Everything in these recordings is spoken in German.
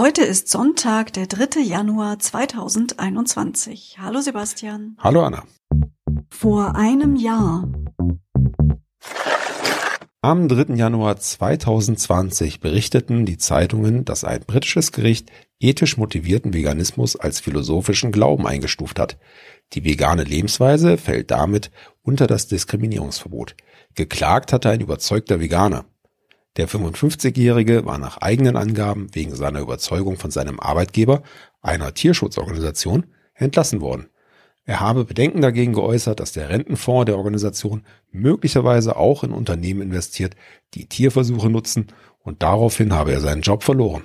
Heute ist Sonntag, der 3. Januar 2021. Hallo Sebastian. Hallo Anna. Vor einem Jahr. Am 3. Januar 2020 berichteten die Zeitungen, dass ein britisches Gericht ethisch motivierten Veganismus als philosophischen Glauben eingestuft hat. Die vegane Lebensweise fällt damit unter das Diskriminierungsverbot. Geklagt hatte ein überzeugter Veganer. Der 55-Jährige war nach eigenen Angaben wegen seiner Überzeugung von seinem Arbeitgeber, einer Tierschutzorganisation, entlassen worden. Er habe Bedenken dagegen geäußert, dass der Rentenfonds der Organisation möglicherweise auch in Unternehmen investiert, die Tierversuche nutzen, und daraufhin habe er seinen Job verloren.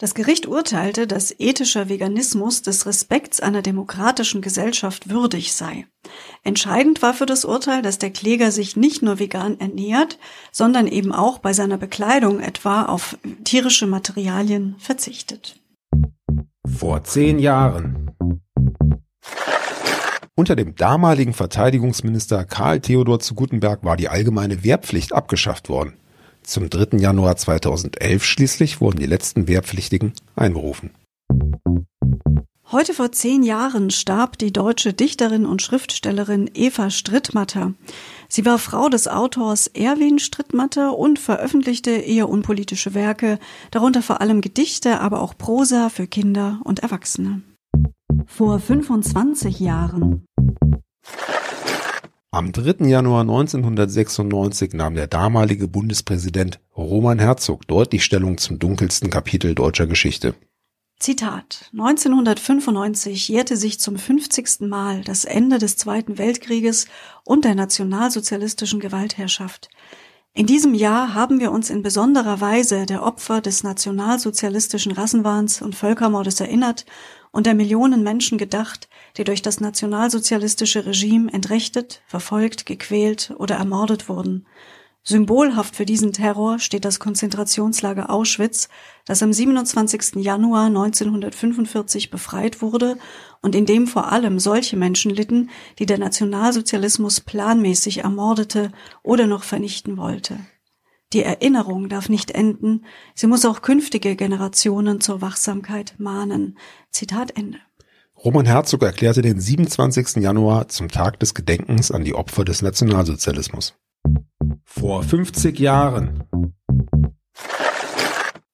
Das Gericht urteilte, dass ethischer Veganismus des Respekts einer demokratischen Gesellschaft würdig sei. Entscheidend war für das Urteil, dass der Kläger sich nicht nur vegan ernährt, sondern eben auch bei seiner Bekleidung etwa auf tierische Materialien verzichtet. Vor zehn Jahren. Unter dem damaligen Verteidigungsminister Karl Theodor zu Gutenberg war die allgemeine Wehrpflicht abgeschafft worden. Zum 3. Januar 2011 schließlich wurden die letzten Wehrpflichtigen einberufen. Heute vor zehn Jahren starb die deutsche Dichterin und Schriftstellerin Eva Strittmatter. Sie war Frau des Autors Erwin Strittmatter und veröffentlichte eher unpolitische Werke, darunter vor allem Gedichte, aber auch Prosa für Kinder und Erwachsene. Vor 25 Jahren. Am 3. Januar 1996 nahm der damalige Bundespräsident Roman Herzog deutlich Stellung zum dunkelsten Kapitel deutscher Geschichte. Zitat 1995 jährte sich zum 50. Mal das Ende des Zweiten Weltkrieges und der nationalsozialistischen Gewaltherrschaft. In diesem Jahr haben wir uns in besonderer Weise der Opfer des nationalsozialistischen Rassenwahns und Völkermordes erinnert und der Millionen Menschen gedacht, die durch das nationalsozialistische Regime entrechtet, verfolgt, gequält oder ermordet wurden. Symbolhaft für diesen Terror steht das Konzentrationslager Auschwitz, das am 27. Januar 1945 befreit wurde und in dem vor allem solche Menschen litten, die der Nationalsozialismus planmäßig ermordete oder noch vernichten wollte. Die Erinnerung darf nicht enden, sie muss auch künftige Generationen zur Wachsamkeit mahnen. Zitat Ende. Roman Herzog erklärte den 27. Januar zum Tag des Gedenkens an die Opfer des Nationalsozialismus. Vor 50 Jahren.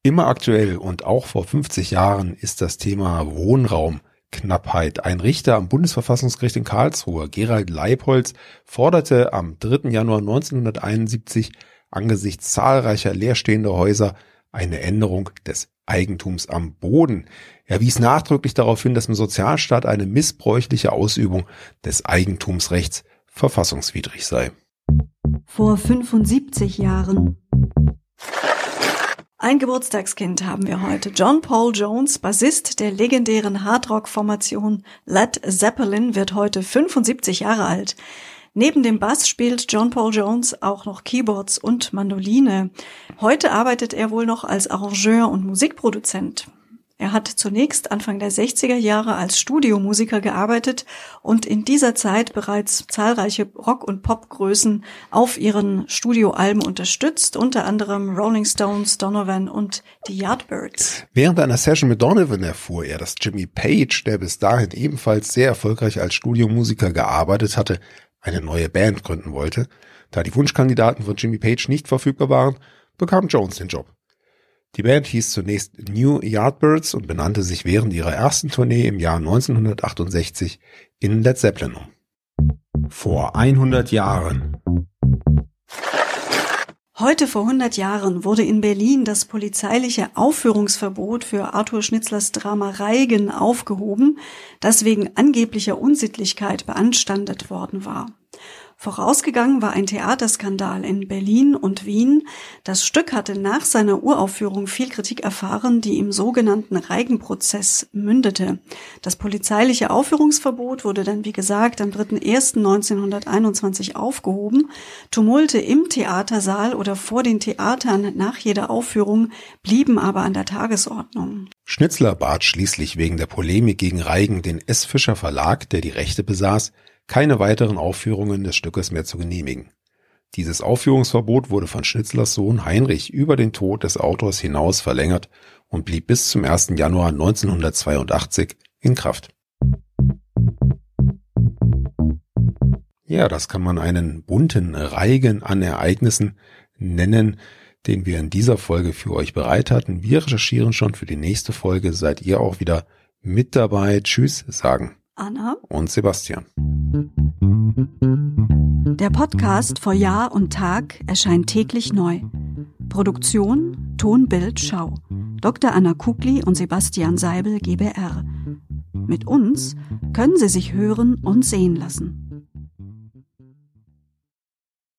Immer aktuell und auch vor 50 Jahren ist das Thema Wohnraumknappheit. Ein Richter am Bundesverfassungsgericht in Karlsruhe, Gerald Leibholz, forderte am 3. Januar 1971 angesichts zahlreicher leerstehender Häuser eine Änderung des Eigentums am Boden. Er wies nachdrücklich darauf hin, dass im Sozialstaat eine missbräuchliche Ausübung des Eigentumsrechts verfassungswidrig sei. Vor 75 Jahren. Ein Geburtstagskind haben wir heute. John Paul Jones, Bassist der legendären Hardrock-Formation Led Zeppelin, wird heute 75 Jahre alt. Neben dem Bass spielt John Paul Jones auch noch Keyboards und Mandoline. Heute arbeitet er wohl noch als Arrangeur und Musikproduzent. Er hat zunächst Anfang der 60er Jahre als Studiomusiker gearbeitet und in dieser Zeit bereits zahlreiche Rock- und Popgrößen auf ihren Studioalben unterstützt, unter anderem Rolling Stones, Donovan und die Yardbirds. Während einer Session mit Donovan erfuhr er, dass Jimmy Page, der bis dahin ebenfalls sehr erfolgreich als Studiomusiker gearbeitet hatte, eine neue Band gründen wollte. Da die Wunschkandidaten von Jimmy Page nicht verfügbar waren, bekam Jones den Job. Die Band hieß zunächst New Yardbirds und benannte sich während ihrer ersten Tournee im Jahr 1968 in Led Zeppelin um. Vor 100 Jahren. Heute vor 100 Jahren wurde in Berlin das polizeiliche Aufführungsverbot für Arthur Schnitzlers Drama Reigen aufgehoben, das wegen angeblicher Unsittlichkeit beanstandet worden war. Vorausgegangen war ein Theaterskandal in Berlin und Wien. Das Stück hatte nach seiner Uraufführung viel Kritik erfahren, die im sogenannten Reigenprozess mündete. Das polizeiliche Aufführungsverbot wurde dann, wie gesagt, am 3.1.1921 aufgehoben. Tumulte im Theatersaal oder vor den Theatern nach jeder Aufführung blieben aber an der Tagesordnung. Schnitzler bat schließlich wegen der Polemik gegen Reigen den S. Fischer Verlag, der die Rechte besaß, keine weiteren Aufführungen des Stückes mehr zu genehmigen. Dieses Aufführungsverbot wurde von Schnitzlers Sohn Heinrich über den Tod des Autors hinaus verlängert und blieb bis zum 1. Januar 1982 in Kraft. Ja, das kann man einen bunten Reigen an Ereignissen nennen, den wir in dieser Folge für euch bereit hatten. Wir recherchieren schon für die nächste Folge. Seid ihr auch wieder mit dabei? Tschüss, sagen Anna und Sebastian. Der Podcast vor Jahr und Tag erscheint täglich neu. Produktion Ton, Bild, Schau. Dr. Anna Kugli und Sebastian Seibel GBR. Mit uns können Sie sich hören und sehen lassen.